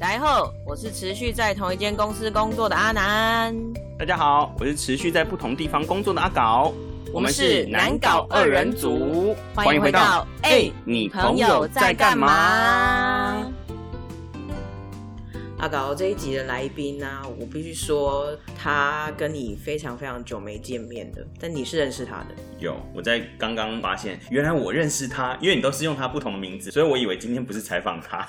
大家好，我是持续在同一间公司工作的阿南。大家好，我是持续在不同地方工作的阿搞。我们是南搞二人组，欢迎回到哎，你朋友在干嘛？阿搞这一集的来宾呢，我必须说，他跟你非常非常久没见面的，但你是认识他的。有，我在刚刚发现，原来我认识他，因为你都是用他不同的名字，所以我以为今天不是采访他。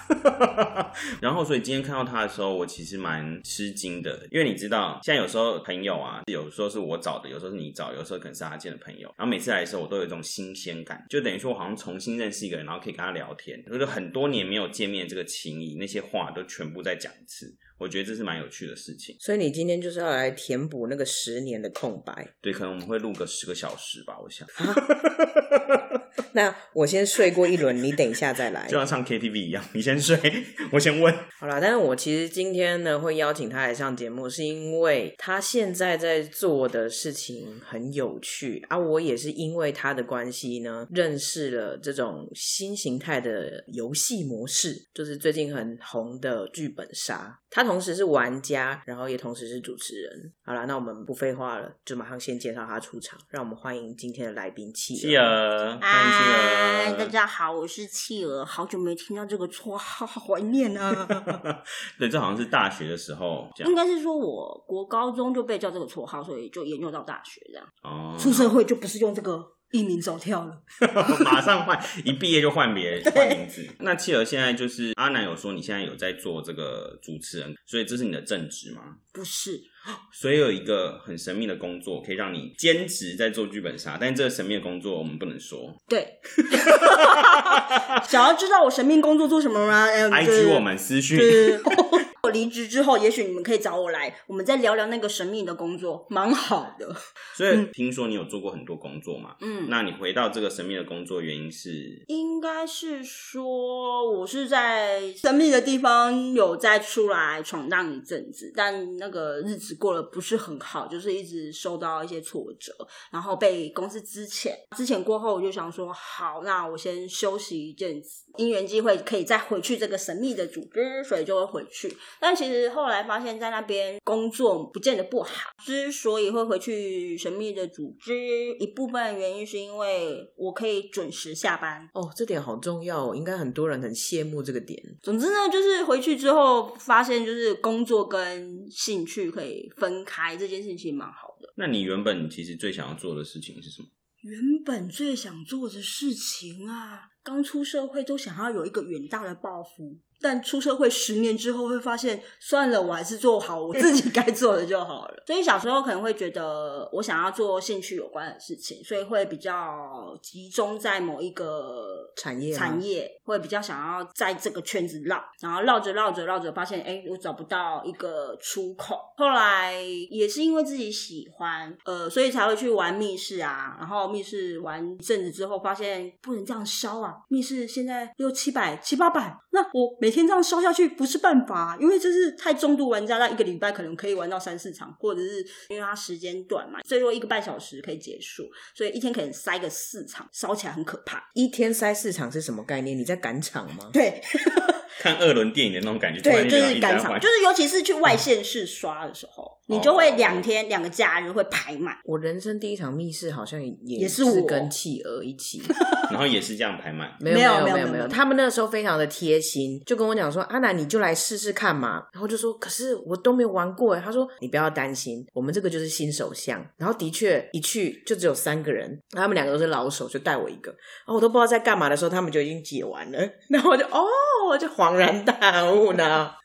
然后，所以今天看到他的时候，我其实蛮吃惊的，因为你知道，现在有时候朋友啊，有时候是我找的，有时候是你找，有时候可能是阿健的朋友。然后每次来的时候，我都有一种新鲜感，就等于说我好像重新认识一个人，然后可以跟他聊天，就是很多年没有见面这个情谊，那些话都全部在讲次。我觉得这是蛮有趣的事情。所以你今天就是要来填补那个十年的空白。对，可能我们会录个十个小时吧，我想。那我先睡过一轮，你等一下再来，就像唱 KTV 一样，你先睡，我先问。好啦，但是我其实今天呢会邀请他来上节目，是因为他现在在做的事情很有趣啊。我也是因为他的关系呢，认识了这种新形态的游戏模式，就是最近很红的剧本杀。他同时是玩家，然后也同时是主持人。好了，那我们不废话了，就马上先介绍他出场，让我们欢迎今天的来宾企企鹅。嗨，大家好，我是企鹅，好久没听到这个绰号，好怀念啊！对，这好像是大学的时候，应该是说我国高中就被叫这个绰号，所以就沿用到大学这样。哦，出社会就不是用这个。一名走跳了，马上换，一毕业就换别人换名字。那企鹅现在就是阿南有说你现在有在做这个主持人，所以这是你的正职吗？不是，所以有一个很神秘的工作可以让你兼职在做剧本杀，但这个神秘的工作我们不能说。对，想要知道我神秘工作做什么吗？I G 我们私讯。我离职之后，也许你们可以找我来，我们再聊聊那个神秘的工作，蛮好的。所以听说你有做过很多工作嘛？嗯，那你回到这个神秘的工作，原因是？应该是说我是在神秘的地方有再出来闯荡一阵子，但那个日子过得不是很好，就是一直受到一些挫折，然后被公司之前之前过后，我就想说，好，那我先休息一阵子，因缘机会可以再回去这个神秘的组织，所以就会回去。但其实后来发现，在那边工作不见得不好。之所以会回去神秘的组织，一部分原因是因为我可以准时下班。哦，这点好重要，应该很多人很羡慕这个点。总之呢，就是回去之后发现，就是工作跟兴趣可以分开，这件事情蛮好的。那你原本其实最想要做的事情是什么？原本最想做的事情啊，刚出社会都想要有一个远大的抱负。但出社会十年之后，会发现算了，我还是做好我自己该做的就好了。所以小时候可能会觉得，我想要做兴趣有关的事情，所以会比较集中在某一个产业，产业会比较想要在这个圈子绕，然后绕着绕着绕着，发现哎，我找不到一个出口。后来也是因为自己喜欢，呃，所以才会去玩密室啊。然后密室玩一阵子之后，发现不能这样烧啊，密室现在六七百、七八百，那我每每天这样烧下去不是办法，因为这是太重度玩家，那一个礼拜可能可以玩到三四场，或者是因为它时间短嘛，最多一个半小时可以结束，所以一天可能塞个四场，烧起来很可怕。一天塞四场是什么概念？你在赶场吗？对。看二轮电影的那种感觉，对，就是赶场，就是尤其是去外县市刷的时候，你就会两天两个假日会排满。我人生第一场密室好像也也是我跟企鹅一起，然后也是这样排满。没有没有没有没有，他们那个时候非常的贴心，就跟我讲说：“阿南，你就来试试看嘛。”然后就说：“可是我都没有玩过。”他说：“你不要担心，我们这个就是新手项。”然后的确一去就只有三个人，他们两个都是老手，就带我一个。然后我都不知道在干嘛的时候，他们就已经解完了。然后我就哦，我就恍然大悟。物呢？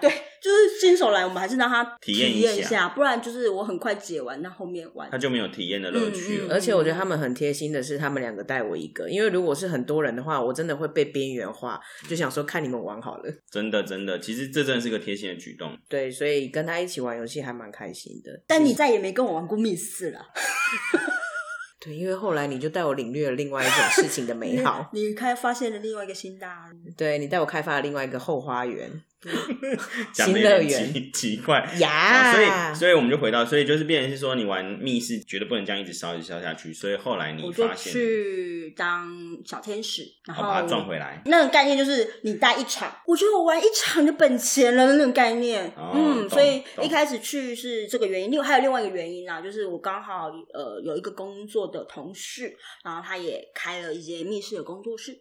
对，就是新手来，我们还是让他体验一下，不然就是我很快解完，那后面玩他就没有体验的乐趣了。而且我觉得他们很贴心的是，他们两个带我一个，因为如果是很多人的话，我真的会被边缘化，就想说看你们玩好了。真的，真的，其实这真的是个贴心的举动。对，所以跟他一起玩游戏还蛮开心的。但你再也没跟我玩过密室了。对，因为后来你就带我领略了另外一种事情的美 好，你开发现了另外一个新大陆。对你带我开发了另外一个后花园。讲的有点奇 奇怪呀。所以，所以我们就回到，所以就是变成是说，你玩密室绝对不能这样一直烧一直烧下去，所以后来你我就发现，去当小天使，然后好把它赚回来。那个概念就是你带一场，我觉得我玩一场就本钱了那种概念。哦嗯，所以一开始去是这个原因，另外还有另外一个原因啊，就是我刚好呃有一个工作的同事，然后他也开了一间密室的工作室。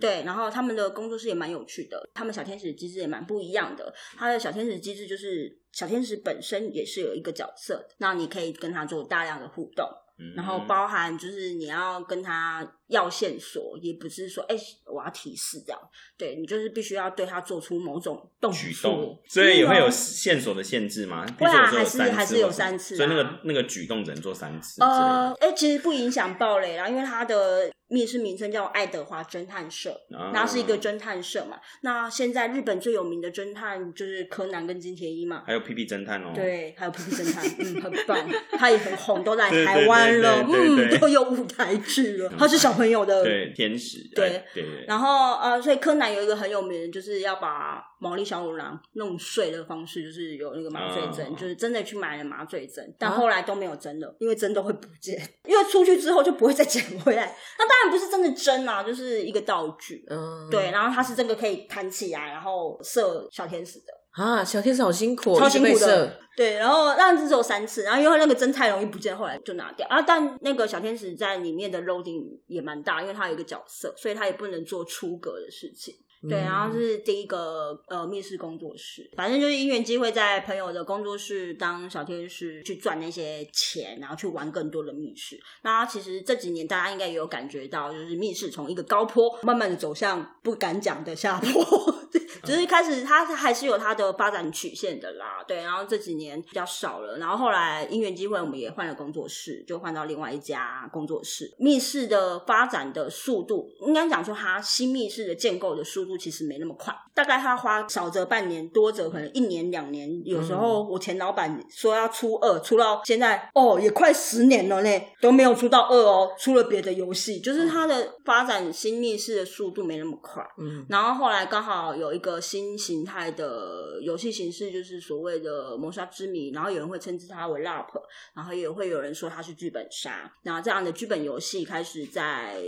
对，然后他们的工作室也蛮有趣的，他们小天使的机制也蛮不一样的。他的小天使机制就是小天使本身也是有一个角色的，那你可以跟他做大量的互动。然后包含就是你要跟他要线索，也不是说哎、我要提示这样，对你就是必须要对他做出某种动举动，，所以也会有嗯线索的限制吗？会啊还是还是有三次所以那个啊那个举动只能做三次。呃，哎、其实不影响暴雷啦，因为他的密室名称叫爱德华侦探社，啊那是一个侦探社嘛。那现在日本最有名的侦探就是柯南跟金田一嘛。还有屁屁侦探哦，，对，还有屁屁侦探，嗯，很棒，他也很红，都来台湾了，嗯，都有舞台剧了。他是小朋友的对天使，对哎对对，然后呃，所以柯南有一个很有名的，就是要把毛利小五郎弄碎的方式，就是有那个麻醉针，哦就是真的去买了麻醉针，但啊后来都没有针了，因为针都会不见，因为出去之后就不会再捡回来。那当然不是真的针啊，就是一个道具。嗯，对，然后它是这个可以弹起来，然后射小天使的，啊，小天使好辛苦哦，超辛苦的。对，然后但是只有三次，然后因为那个针太容易不见，后来就拿掉啊。但那个小天使在里面的 loading 也蛮大，因为它有一个角色，所以它也不能做出格的事情。对，嗯然后是第一个呃密室工作室，反正就是因缘机会在朋友的工作室当小天使去赚那些钱，然后去玩更多的密室。那其实这几年大家应该也有感觉到，就是密室从一个高坡慢慢的走向不敢讲的下坡，就是开始它还是有它的发展曲线的啦。对，然后这几年比较少了，然后后来因缘机会我们也换了工作室，就换到另外一家工作室。密室的发展的速度，应该讲说它新密室的建构的速度其实没那么快，大概它花少则半年，多则可能一年两年。有时候我前老板说要出二，出到现在哦也快十年了嘞，都没有出到二哦，出了别的游戏，就是它的发展新密室的速度没那么快。嗯，然后后来刚好有一个个新形态的游戏形式，就是所谓的谋杀之谜，然后有人会称之它为 LARP，然后也会有人说它是剧本杀。那这样的剧本游戏开始在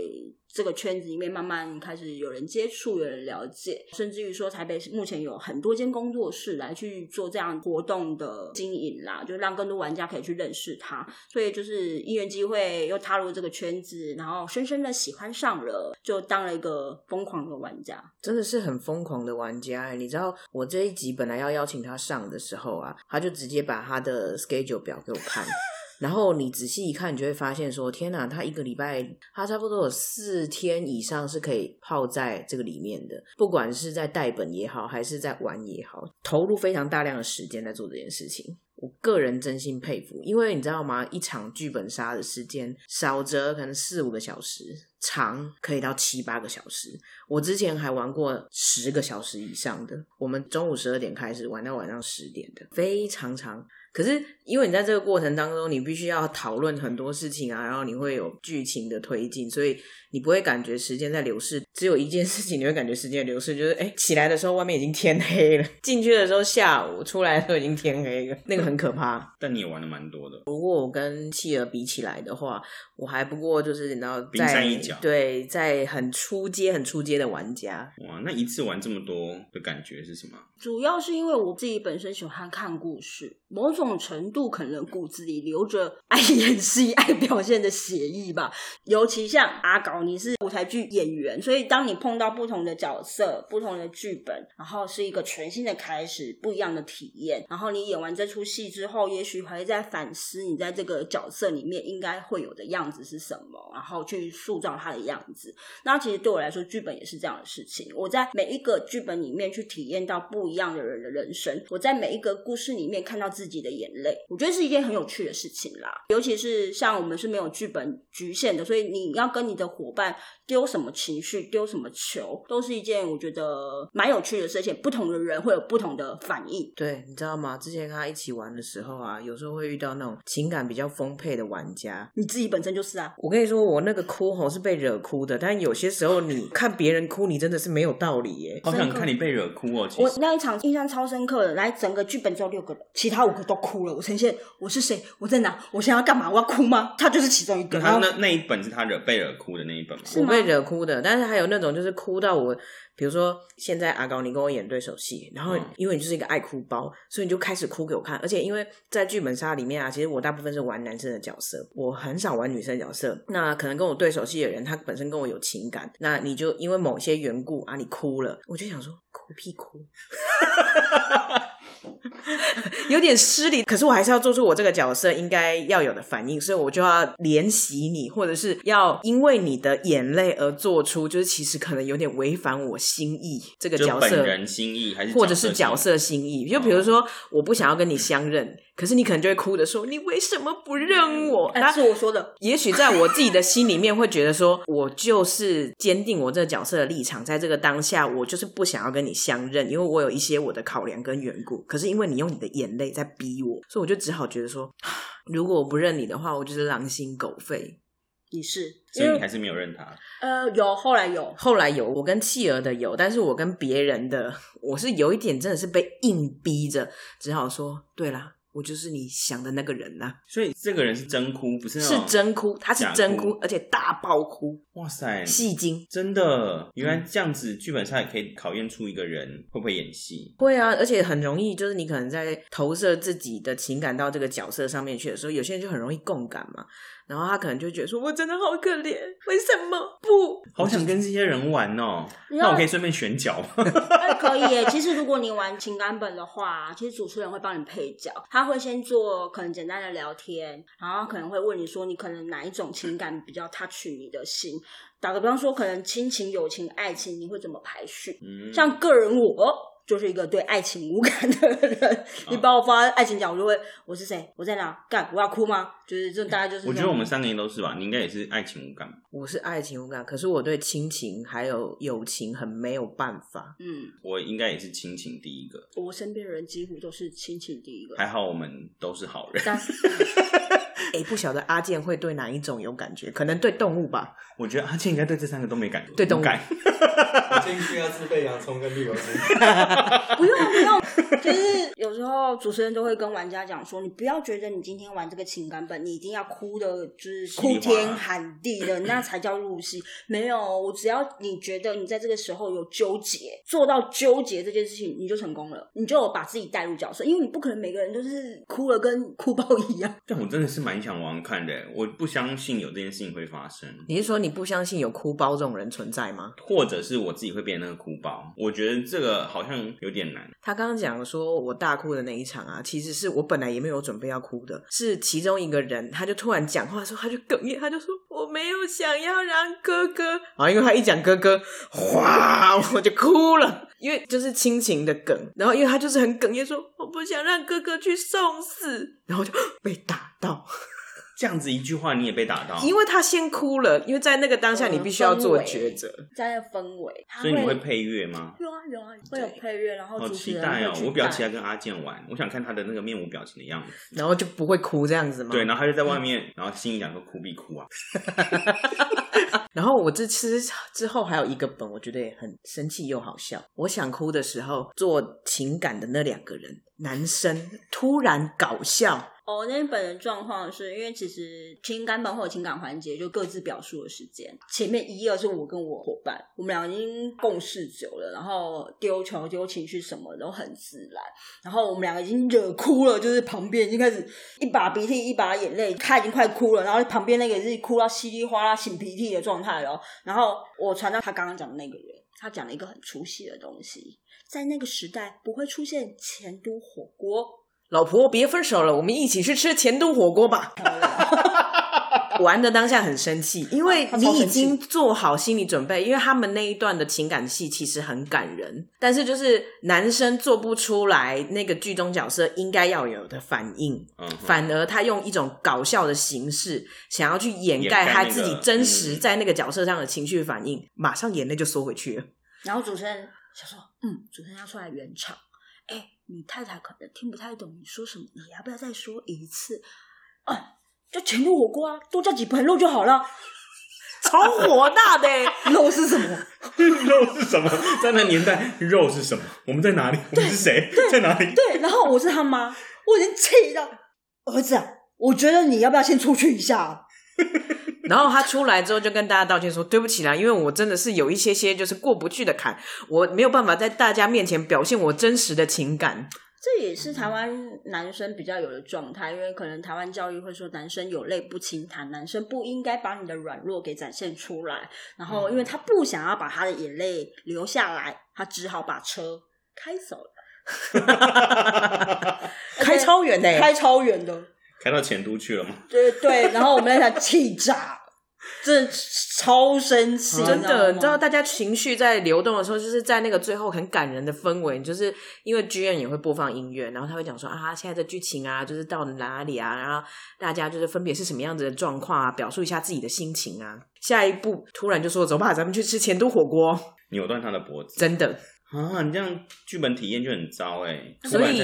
这个圈子里面慢慢开始有人接触，有人了解，甚至于说台北目前有很多间工作室来去做这样活动的经营啦，就让更多玩家可以去认识它。所以就是因缘机会又踏入这个圈子，然后深深的喜欢上了，就当了一个疯狂的玩家。真的是很疯狂的玩家欸。你知道我这一集本来要邀请他上的时候啊，他就直接把他的 schedule 表给我看。然后你仔细一看，你就会发现说：天哪，他一个礼拜，他差不多有四天以上是可以泡在这个里面的，不管是在带本也好，还是在玩也好，投入非常大量的时间在做这件事情。我个人真心佩服，因为你知道吗？一场剧本杀的时间少则可能四五个小时，长可以到七八个小时。我之前还玩过十个小时以上的，我们中午十二点开始玩到晚上十点的，非常长。可是因为你在这个过程当中，你必须要讨论很多事情啊，然后你会有剧情的推进，所以你不会感觉时间在流逝。只有一件事情你会感觉时间流逝，就是哎，起来的时候外面已经天黑了，进去的时候下午，出来的时候已经天黑了，那个很可怕。但你也玩的蛮多的，如果我跟企鹅比起来的话，我还不过就是你知道，冰山一角对，在很出街、很出街的玩家，哇，那一次玩这么多的感觉是什么？主要是因为我自己本身喜欢看故事，某种种程度可能骨子里流着爱演戏、爱表现的血意吧。尤其像阿搞，你是舞台剧演员，所以当你碰到不同的角色、不同的剧本，然后是一个全新的开始、不一样的体验，然后你演完这出戏之后，也许还会在反思你在这个角色里面应该会有的样子是什么，然后去塑造它的样子。那其实对我来说，剧本也是这样的事情。我在每一个剧本里面去体验到不一样的人的人生，我在每一个故事里面看到自己的眼泪，我觉得是一件很有趣的事情啦。尤其是像我们是没有剧本局限的，所以你要跟你的伙伴丢什么情绪、丢什么球，都是一件我觉得蛮有趣的事情。不同的人会有不同的反应。对，你知道吗？之前跟他一起玩玩的时候啊，有时候会遇到那种情感比较丰沛的玩家。你自己本身就是啊，我跟你说，我那个哭吼是被惹哭的，但有些时候你看别人哭，你真的是没有道理耶。好想看你被惹哭哦。其实我那一场印象超深刻的，来整个剧本只有六个人，其他五个都哭了。我呈现我是谁，我在哪，我现在要干嘛，我要哭吗？他就是其中一个。然后那他那那一本是他惹被惹哭的那一本吗？我被惹哭的，但是还有那种就是哭到我，比如说现在阿高你跟我演对手戏，然后嗯因为你就是一个爱哭包，所以你就开始哭给我看，而且因为在剧本杀里面啊，其实我大部分是玩男生的角色，我很少玩女生的角色。那可能跟我对手戏的人，他本身跟我有情感，那你就因为某些缘故啊，你哭了，我就想说哭屁哭。有点失礼，可是我还是要做出我这个角色应该要有的反应，所以我就要怜惜你，或者是要因为你的眼泪而做出，就是其实可能有点违反我心意这个角色本人心意还是或者是角色色心意。就比如说，我不想要跟你相认，可是你可能就会哭着说：“你为什么不认我？”哎，那是我说的，也许在我自己的心里面会觉得说，我就是坚定我这个角色的立场，在这个当下，我就是不想要跟你相认，因为我有一些我的考量跟缘故。可是因为你用你的眼泪在逼我，所以我就只好觉得说，如果我不认你的话，我就是狼心狗肺。你是，所以你还是没有认他。呃有后来有，后来有我跟企鹅的有，但是我跟别人的，我是有一点真的是被硬逼着，只好说，对啦，我就是你想的那个人呐、所以这个人是真哭，不是那是种真哭，他是真哭哭，而且大爆哭，哇塞，戏精。真的，原来这样子剧本上也可以考验出一个人会不会演戏。会啊，而且很容易，就是你可能在投射自己的情感到这个角色上面去的时候，有些人就很容易共感嘛，然后他可能就会觉得说，我真的好可怜，为什么不？好想跟这些人玩哦，那我可以顺便选角吗？哎，可以耶。其实如果你玩情感本的话，其实主持人会帮你配角，他会先做可能简单的聊天，然后可能会问你说你可能哪一种情感比较 touch 你的心。打个比方说，可能亲情、友情、爱情，你会怎么排序？嗯，像个人我就是一个对爱情无感的人，你把我放在爱情角，我就会我是谁，我在哪，干我要哭吗？就是这大概就是。我觉得我们三个人都是吧，你应该也是爱情无感吧。我是爱情无感，可是我对亲情还有友情很没有办法。嗯，我应该也是亲情第一个，我身边的人几乎都是亲情第一个，还好我们都是好人。但 哎，不晓得阿健会对哪一种有感觉？可能对动物吧。我觉得阿健应该对这三个都没感觉，对动感。我进去要自备洋葱跟绿油精。不用不用，就是有时候主持人都会跟玩家讲说，你不要觉得你今天玩这个情感本，你一定要哭的，就是哭天喊地的，那才叫入戏。没有，我只要你觉得你在这个时候有纠结，做到纠结这件事情，你就成功了，你就有把自己带入角色，因为你不可能每个人都是哭了跟哭包一样。但我真的是蛮想玩玩看的，我不相信有这件事情会发生，你是说你不相信有哭包这种人存在吗？或者是我自己会变成那个哭包。我觉得这个好像有点难。他刚刚讲说我大哭的那一场啊，其实是我本来也没有准备要哭的，是其中一个人他就突然讲话的时候，他就哽咽，他就说我没有想要让哥哥，啊，因为他一讲哥哥，哗，我就哭了，因为就是亲情的梗，然后因为他就是很哽咽说我不想让哥哥去送死，然后就 被打到，这样子一句话你也被打到，因为他先哭了，因为在那个当下你必须要做抉择。在那氛围，所以你会配乐吗？有啊有啊，会有配乐，然后好期待哦我比较期待跟阿健玩，我想看他的那个面无表情的样子。然后就不会哭这样子吗？对，然后他就在外面，然后心里想说哭必哭啊。然后我这次之后还有一个本，我觉得也很生气又好笑。我想哭的时候，做情感的那两个人，男生突然搞笑，哦，那本的状况是因为其实情感本或者情感环节就各自表述的时间，前面一二是我跟我伙伴，我们俩已经共事久了，然后丢球丢情绪什么都很自然，然后我们两个已经惹哭了，就是旁边已经开始一把鼻涕一把眼泪，他已经快哭了，然后旁边那个也是哭到稀里哗啦擤鼻涕的状态哦，然后我传到他刚刚讲的那个人，他讲了一个很出戏的东西，在那个时代不会出现前都火锅。老婆别分手了，我们一起去吃前都火锅吧。玩的当下很生气，因为你已经做好心理准备，因为他们那一段的情感戏其实很感人，但是就是男生做不出来那个剧中角色应该要有的反应，嗯，反而他用一种搞笑的形式，想要去掩盖他自己真实在那个角色上的情绪反应，马上眼泪就缩回去了。然后主持人想说，嗯，主持人要出来圆场，哎、你太太可能听不太懂你说什么，你要不要再说一次？啊，就全都火锅啊，多加几盘肉就好了。超火大的欸，肉是什么？肉是什么？在那年代，肉是什么？我们在哪里？我们是谁？在哪里？对，然后我是他妈，我已经气到儿子啊，我觉得你要不要先出去一下啊？然后他出来之后就跟大家道歉说：“对不起啦，因为我真的是有一些些就是过不去的坎，我没有办法在大家面前表现我真实的情感。这也是台湾男生比较有的状态，因为可能台湾教育会说男生有泪不轻弹，男生不应该把你的软弱给展现出来。然后，因为他不想要把他的眼泪流下来，他只好把车开走了，开超远的欸，开超远的。开到前都去了吗？对对，然后我们在想气炸，真的超生气，真的，你知道？大家情绪在流动的时候，就是在那个最后很感人的氛围，就是因为剧院也会播放音乐，然后他会讲说啊，现在的剧情啊，就是到哪里啊，然后大家就是分别是什么样子的状况啊，表述一下自己的心情啊。下一步突然就说走吧，咱们去吃前都火锅，扭断他的脖子真的。啊！你这样剧本体验就很糟哎，所以！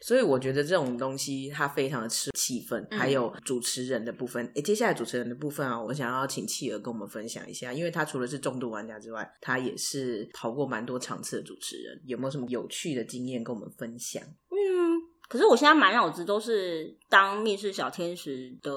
所以我觉得这种东西它非常的吃气氛，嗯还有主持人的部分。哎，接下来主持人的部分啊，我想要请企鹅跟我们分享一下，因为他除了是重度玩家之外，他也是跑过蛮多场次的主持人，有没有什么有趣的经验跟我们分享？嗯，可是我现在满脑子都是当密室小天使的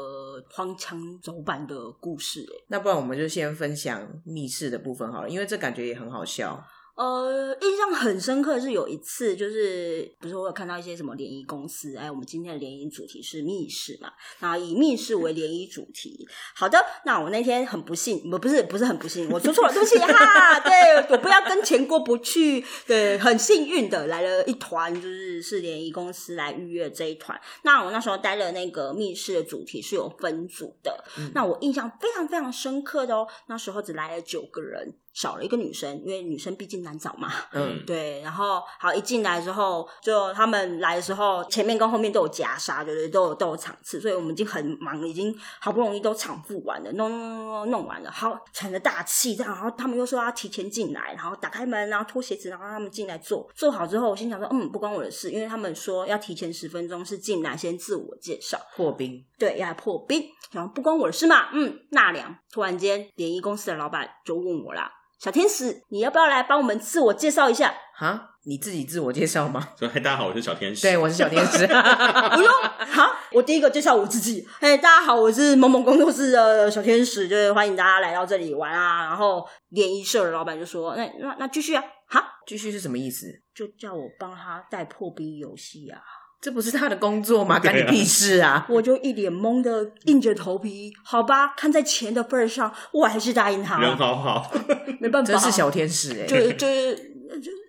荒腔走板的故事、欸，那不然我们就先分享密室的部分好了，因为这感觉也很好笑。呃，印象很深刻是有一次，就是不是我有看到一些什么联谊公司，哎，我们今天的联谊主题是密室嘛，然后以密室为联谊主题。好的，那我那天很不幸，不不是不是很不幸，我说错了，对不起哈，对 我不要跟钱过不去，对，很幸运的来了一团，就是是联谊公司来预约这一团。那我那时候待的那个密室的主题是有分组的，那我印象非常非常深刻的哦，那时候只来了九个人。少了一个女生，因为女生毕竟难找嘛。嗯，对，然后好一进来之后，就他们来的时候，前面跟后面都有夹杀，对不对？都有都有场次，所以我们已经很忙，已经好不容易都场付完了，弄弄弄弄弄完了，好喘着大气这样，然后他们又说要提前进来，然后打开门，然后脱鞋子，然后让他们进来坐。坐好之后，我心想说，嗯，不关我的事，因为他们说要提前十分钟是进来先自我介绍。破冰，对，要来破冰，然后不关我的事嘛。嗯，纳凉。突然间，联谊公司的老板就问我啦：“小天使，你要不要来帮我们自我介绍一下哈，你自己自我介绍吗？说嗨，大家好，我是小天使。对，我是小天使。”不用：“好，我第一个介绍我自己。哎，大家好，我是某某工作室的小天使，就是欢迎大家来到这里玩啊。”然后联谊社的老板就说：“那那那继续啊，好，继续是什么意思？就叫我帮他带破冰游戏啊。”这不是他的工作吗？干你屁事啊！我就一脸懵的硬着头皮，好吧，看在钱的份儿上，我还是答应他人。好好，没办法，真是小天使哎、就 就是就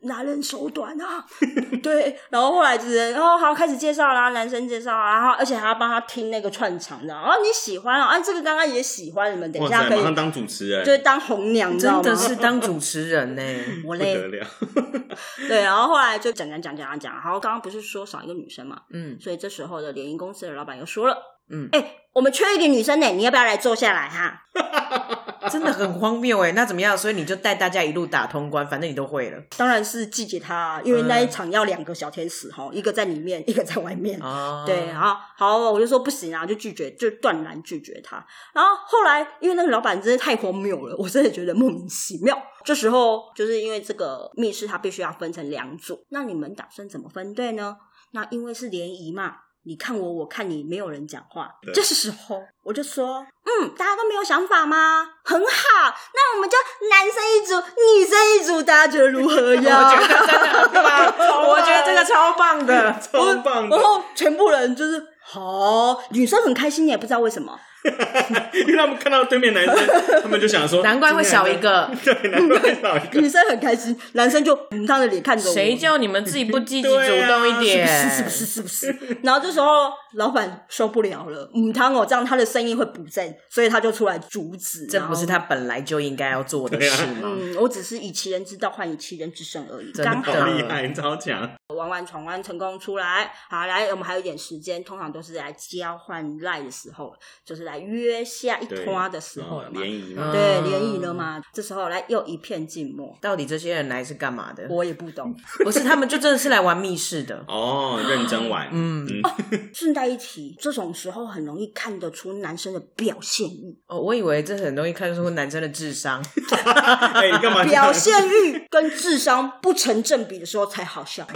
男人手短啊，对，然后后来就是，然后好开始介绍啦，男生介绍啊，然后而且还要帮他听那个串场的，哦，你喜欢啊，啊，这个刚刚也喜欢，你们等一，下可以当主持人，就是当红娘，你知道吗？真的是当主持人呢、我累不得，了。对，然后后来就讲讲讲讲讲，然后刚刚不是说少一个女生嘛，嗯所以这时候的联谊公司的老板又说了，嗯，哎、我们缺一个女生呢，你要不要来坐下来哈？真的很荒谬哎、那怎么样？所以你就带大家一路打通关，反正你都会了当然是寄给他啊，因为那一场要两个小天使哈，一个在里面，一个在外面。哦。对，然后好，我就说不行啊，就拒绝，就断然拒绝他。然后后来，因为那个老板真的太荒谬了，我真的觉得莫名其妙。这时候就是因为这个密室，它必须要分成两组，那你们打算怎么分队呢？那因为是联谊嘛，你看我，我看你，没有人讲话。这是时候我就说，嗯，大家都没有想法吗？很好，那我们就男生一组，女生一组，大家觉得如何 呀？我觉得真的很棒，我觉得这个超棒的。超棒的然，后全部人就是好，女生很开心，也不知道为什么。因为他们看到对面男生，他们就想说，难怪会少一个，对，难怪会少一个。女生很开心，男生就很当着脸看着我。谁叫你们自己不积极主动一点？是不是？是不是？是不是？然后这时候老板受不了了，母汤哦，这样他的生意会不正，所以他就出来阻止。这不是。他本来就应该要做的事吗？嗯，我只是以其人之道换以其人之身而已。真的刚好好厉害，超强！玩完闯关成功出来，好来，我们还有一点时间，通常都是来交换赖的时候，就是来约下一对拖的时候了嗯嘛。联谊嘛，对，嗯联谊了嘛？这时候来又一片静默，到底这些人来是干嘛的？我也不懂。不是，他们就真的是来玩密室的。哦，认真玩，嗯嗯，顺带一提，这种时候很容易看得出男生的表现欲。哦，我以为这很容易看出男生的智商。哎，你干嘛表现欲跟智商不成正比的时候才好笑，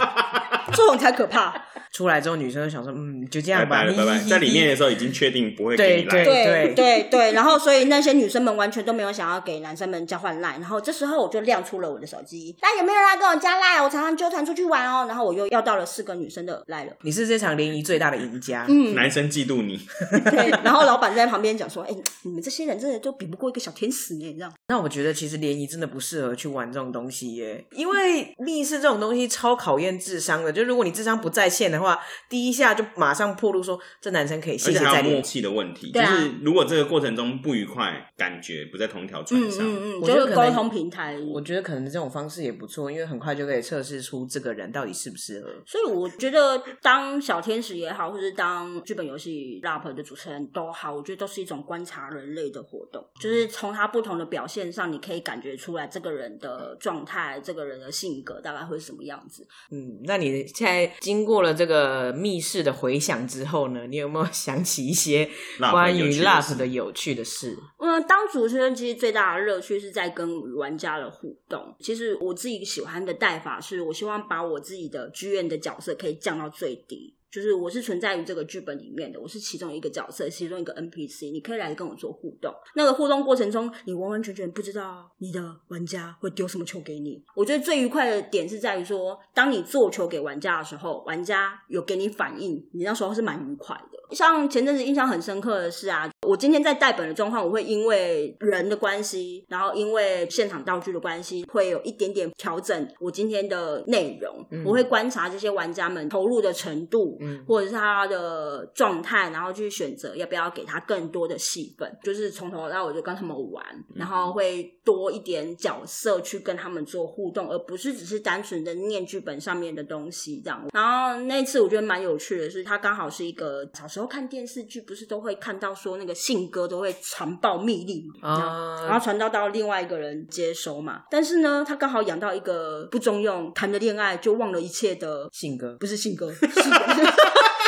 这种才可怕。出来之后，女生就想说，嗯，就这样吧，拜了，拜拜。在里面的时候已经确定不会给你来，对对对对对，然后所以那些女生们完全都没有想要给男生们交换赖，然后这时候我就亮出了我的手机，那有没有人来跟我加赖？我常常纠团出去玩哦，然后我又要到了四个女生的赖了，你是这场联谊最大的赢家。嗯，男生嫉妒你，对，然后老板在旁边讲说，哎、你们这些人真的都比不过一个小天使呢，这样。那我觉得其实联谊真的不适合去玩这种东西耶，因为密室这种东西超考验智商的。就如果你智商不在线的话，第一下就马上破路说这男生可以，谢而且谢再联。还有默契的问题，就对啊是如果这个过程中不愉快，感觉不在同一条船嗯上，嗯嗯，我觉得沟通平台。我觉得可能这种方式也不错，因为很快就可以测试出这个人到底适不适合。所以我觉得当小天使也好，或是当剧本游戏 rap 的主持人都好，我觉得都是一种观察人类的活动。就是从他不同的表现上，你可以感觉出来这个人的状态，这个人的性格大概会是什么样子。嗯，那你现在经过了这个密室的回响之后呢，你有没有想起一些 关于有趣的 LAP 事的有趣的事？嗯，当主持人其实最大的乐趣是在跟玩家的互动。其实我自己喜欢的带法是，我希望把我自己的剧院的角色可以降到最低。就是我是存在于这个剧本里面的，我是其中一个角色，其中一个 NPC，你可以来跟我做互动。那个互动过程中，你完完全全不知道你的玩家会丢什么球给你。我觉得最愉快的点是在于说，当你做球给玩家的时候，玩家有给你反应，你那时候是蛮愉快的。像前阵子印象很深刻的是啊，我今天在带本的状况，我会因为人的关系，然后因为现场道具的关系，会有一点点调整我今天的内容。嗯我会观察这些玩家们投入的程度，嗯或者是他的状态，然后去选择要不要给他更多的戏份，就是从头到尾就跟他们玩，然后会多一点角色去跟他们做互动，而不是只是单纯的念剧本上面的东西这样。然后那次我觉得蛮有趣的是，他刚好是一个小时候看电视剧，不是都会看到说那个信鸽都会传报密令嘛，啊然后传到到另外一个人接收嘛。但是呢，他刚好养到一个不中用，谈着恋爱就忘了一切的，性格不是信鸽，是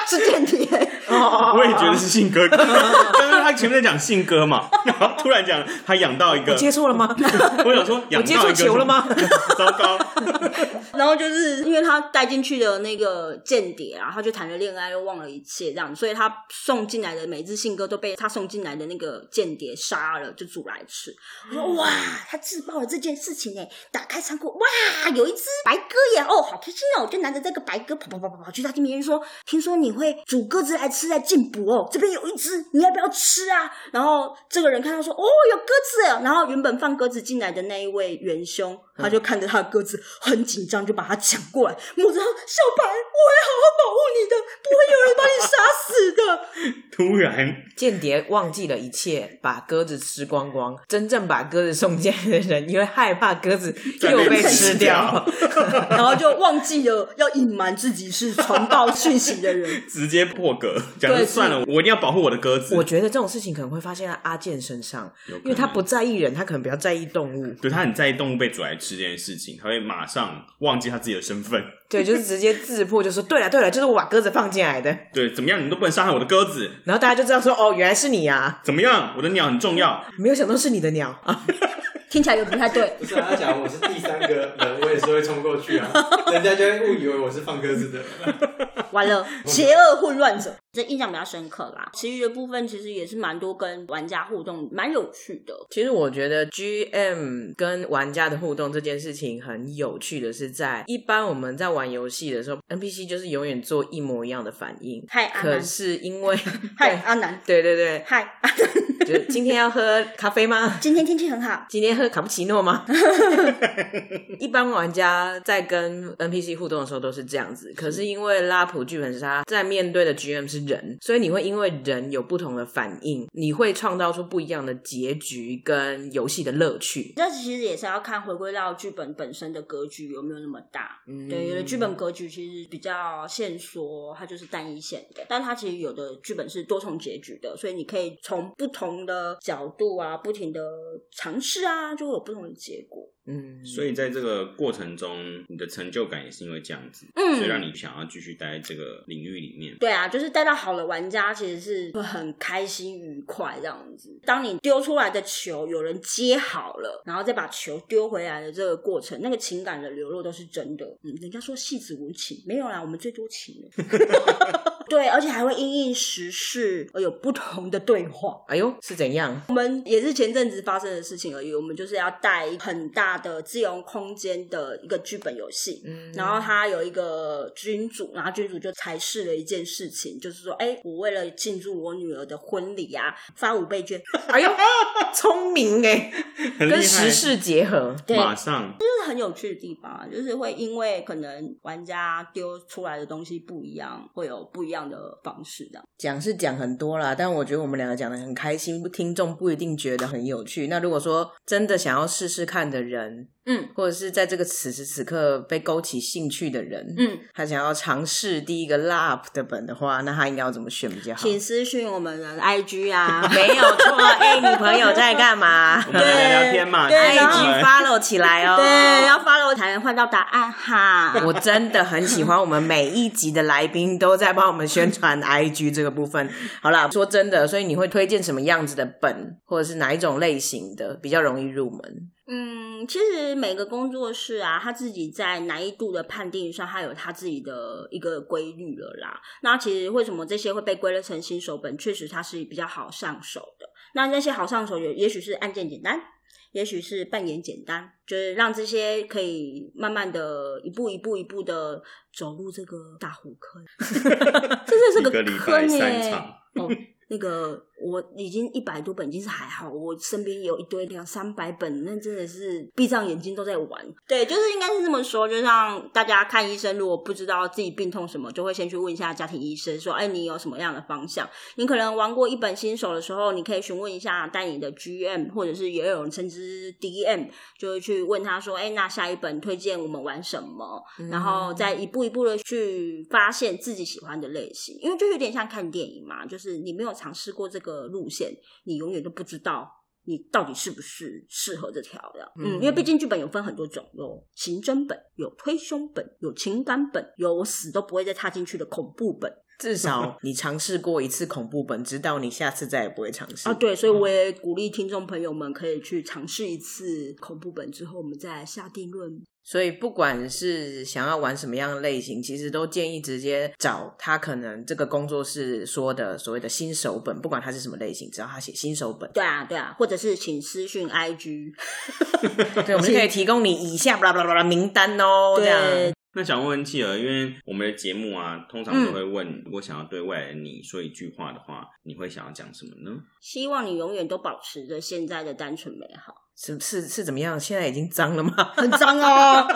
是间谍。我也觉得是信哥，但是他前面在讲信哥嘛，然后突然讲他养到一个我，接错了吗？我想说养我接错到球了吗？糟糕，然后就是因为他带进去的那个间谍啊，他就谈了恋爱，又忘了一切这样，所以他送进来的每只信鸽都被他送进来的那个间谍杀了，就煮来吃。我说哇，他自爆了这件事情哎！打开仓库，哇，有一只白鸽耶！哦，好开心哦！我就拿着这个白鸽跑跑跑跑跑去他这边说，听说你会煮鸽子来吃来进补哦，这边有一只，你要不要吃啊？然后这个人看到说，哦，有鸽子耶！然后原本放鸽子进来的那一位元凶，他就看着他的鸽子很紧张，就把它抢过来，摸着他，小白，我会好好保护你的，不会有人把你杀死的。突然间谍忘记了一切，把鸽子吃光光。真正把鸽子送进来的人，因为害怕鸽子又被吃掉，然后就忘记了要隐瞒自己是传报讯息的人。直接破格，讲对算了，我一定要保护我的鸽子。我觉得这种事情可能会发现在阿健身上，因为他不在意人，他可能比较在意动物。对他很在意动物被煮来吃这件事情，他会马上忘记他自己的身份。对，就是直接自破，就说对了对了，就是我把鸽子放进来的。对，怎么样，你们都不能伤害我的鸽子。然后大家就知道说，哦，原来是你啊，怎么样，我的鸟很重要。没有想到是你的鸟啊。听起来有不太对。不是啊他讲我是第三个人，我也是会冲过去啊，人家就会误以为我是放鸽子的。完了，邪恶混乱者，这印象比较深刻啦。其余的部分其实也是蛮多跟玩家互动，蛮有趣的。其实我觉得 GM 跟玩家的互动这件事情很有趣的是在，一般我们在玩游戏的时候，NPC 就是永远做一模一样的反应。嗨阿南，是因为 嗨阿南，对对对，嗨阿南，就今天要喝咖啡吗？今天天气很好。今天喝卡布奇诺吗？一般玩家在跟 NPC 互动的时候都是这样子，可是因为拉普剧本杀在面对的 GM 是是人，所以你会因为人有不同的反应，你会创造出不一样的结局跟游戏的乐趣。这其实也是要看回归到剧本本身的格局有没有那么大。嗯对，有的剧本格局其实比较线索，它就是单一线的，但它其实有的剧本是多重结局的，所以你可以从不同的角度啊，不停的尝试啊，就会有不同的结果。嗯，所以在这个过程中，你的成就感也是因为这样子，嗯所以让你想要继续待在这个领域里面。对啊，就是待到好的玩家，其实是会很开心愉快这样子。当你丢出来的球有人接好了，然后再把球丢回来的这个过程，那个情感的流露都是真的。嗯，人家说戏子无情，没有啦，我们最多情了。对，而且还会因应时事而有不同的对话。哎呦是怎样？我们也是前阵子发生的事情而已。我们就是要带很大的自由空间的一个剧本游戏，嗯然后他有一个君主，然后君主就才试了一件事情，就是说，哎，我为了庆祝我女儿的婚礼啊，发五倍券，哎呦，聪明哎，跟时事结合。对马上这是很有趣的地方啊，就是会因为可能玩家丢出来的东西不一样，会有不一样的方式的。讲是讲很多啦，但我觉得我们两个讲的很开心，听众不一定觉得很有趣。那如果说真的想要试试看的人，嗯或者是在这个此时此刻被勾起兴趣的人，嗯，他想要尝试第一个 LAP 的本的话，那他应该要怎么选比较好？请私讯我们的 IG 啊，没有错，哎、女朋友在干嘛对聊天嘛，对？IG follow 起来哦。对，要 follow 才能换到答案哈。我真的很喜欢我们每一集的来宾都在帮我们宣传 IG 这个部分。好啦，说真的，所以你会推荐什么样子的本，或者是哪一种类型的比较容易入门？嗯，其实每个工作室啊，他自己在难易度的判定上，他有他自己的一个规律了啦。那其实为什么这些会被归类成新手本？确实它是比较好上手的。那那些好上手有，也许是按键简单，也许是扮演简单，就是让这些可以慢慢的一步一步一步的走入这个大虎坑。这 真的是一个坑耶！场，哦，那个我已经一百多本，已经是还好。我身边有一堆两三百本，那真的是闭上眼睛都在玩。对，就是应该是这么说。就像大家看医生，如果不知道自己病痛什么，就会先去问一下家庭医生，说：“哎，你有什么样的方向？”你可能玩过一本新手的时候，你可以询问一下带你的 GM，或者是也有人称之 DM，就会去问他说：“哎，那下一本推荐我们玩什么？”然后再一步一步的去发现自己喜欢的类型，因为就有点像看电影嘛，就是你没有尝试过这个路线，你永远都不知道你到底是不是适合这条的。嗯，因为毕竟剧本有分很多种，有刑侦本，有推凶本，有情感本，有我死都不会再踏进去的恐怖本至少你尝试过一次恐怖本，知道你下次再也不会尝试啊。对，所以我也鼓励听众朋友们可以去尝试一次恐怖本之后，我们再来下定论。所以不管是想要玩什么样的类型，其实都建议直接找他可能这个工作室说的所谓的新手本，不管他是什么类型，只要他写新手本，对啊，对啊，或者是请私讯 IG。对，我们就可以提供你以下巴拉巴拉名单哦，这样。对，那想问问企鹅，因为我们的节目啊，通常都会问，如果想要对未来的你说一句话的话，你会想要讲什么呢？希望你永远都保持着现在的单纯美好。是是是怎么样？现在已经脏了吗？很脏啊！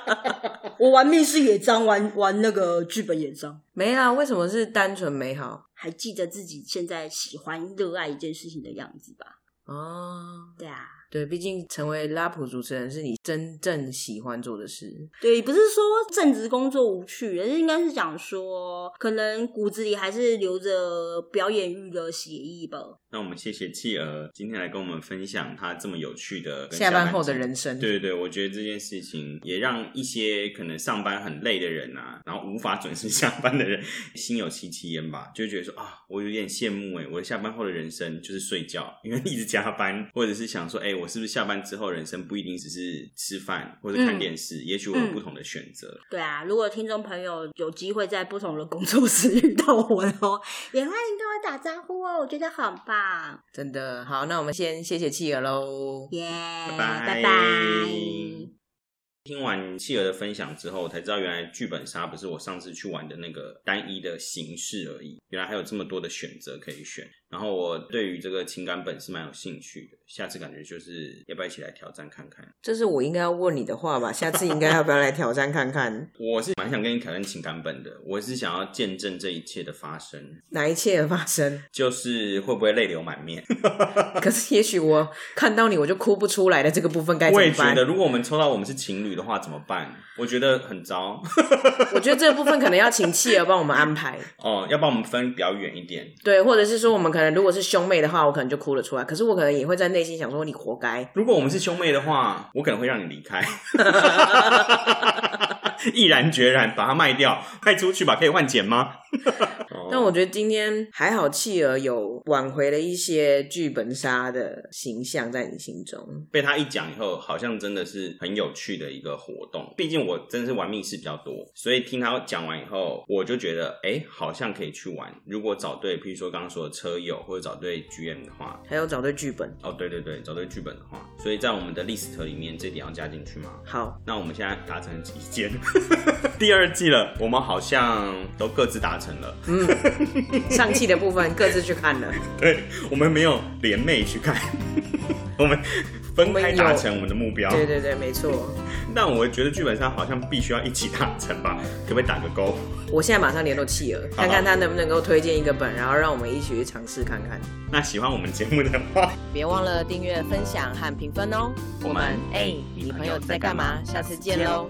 我玩密室也脏，玩玩那个剧本也脏。没啊，为什么是单纯美好？还记得自己现在喜欢、热爱一件事情的样子吧？哦，对啊，对，毕竟成为拉普主持人是你真正喜欢做的事。对，不是说正职工作无趣，而是应该是讲说，可能骨子里还是留着表演欲的写意吧。那我们谢谢企鹅今天来跟我们分享他这么有趣的跟下班后的人生，对对对，我觉得这件事情也让一些可能上班很累的人啊，然后无法准时 下班的人，心有戚戚焉吧，就觉得说啊，我有点羡慕哎，我下班后的人生就是睡觉，因为一直加班，或者是想说，哎，我是不是下班之后人生不一定只是吃饭或者看电视，也许我有不同的选择。对啊，如果听众朋友有机会在不同的工作室遇到我哦，也欢迎跟我打招呼哦，我觉得很棒。真的好。那我们先谢谢企鹅喽。耶、拜拜拜。听完企鹅的分享之后，我才知道原来剧本杀不是我上次去玩的那个单一的形式而已，原来还有这么多的选择可以选。然后我对于这个情感本是蛮有兴趣的，下次感觉就是要不要一起来挑战看看？这是我应该要问你的话吧？下次应该要不要来挑战看看？我是蛮想跟你挑战情感本的，我是想要见证这一切的发生，哪一切的发生？就是会不会泪流满面？可是也许我看到你我就哭不出来的这个部分该怎么办我也觉得，？如果我们抽到我们是情侣的话，怎么办？我觉得很糟 我觉得这个部分可能要请妻儿帮我们安排。哦，要帮我们分比较远一点。对，或者是说我们可能如果是兄妹的话，我可能就哭了出来。可是我可能也会在内心想说，你活该。如果我们是兄妹的话，我可能会让你离开，毅然决然把它卖掉，卖出去吧，可以换钱吗？哦但我觉得今天还好，企鹅有挽回了一些剧本杀的形象在你心中。被他一讲以后，好像真的是很有趣的一个活动。毕竟我真的是玩密室比较多，所以听他讲完以后，我就觉得，哎、好像可以去玩。如果找对，譬如说刚刚说的车友，或者找对 GM 的话，还有找对剧本。哦，对对对，找对剧本的话，所以在我们的 list 里面，这点要加进去吗？好，那我们现在达成几件？第二季了，我们好像都各自达成了。嗯上期的部分各自去看了。对，我们没有联袂去看，我们分开达成我们的目标。对对对，没错。但我觉得剧本上好像必须要一起达成吧？可不可以打个勾？我现在马上联络企鹅，看看他能不能够推荐一个本，然后让我们一起去尝试看看。那喜欢我们节目的话，别忘了订阅、分享和评分哦。我们哎，你朋友在干嘛？下次见喽。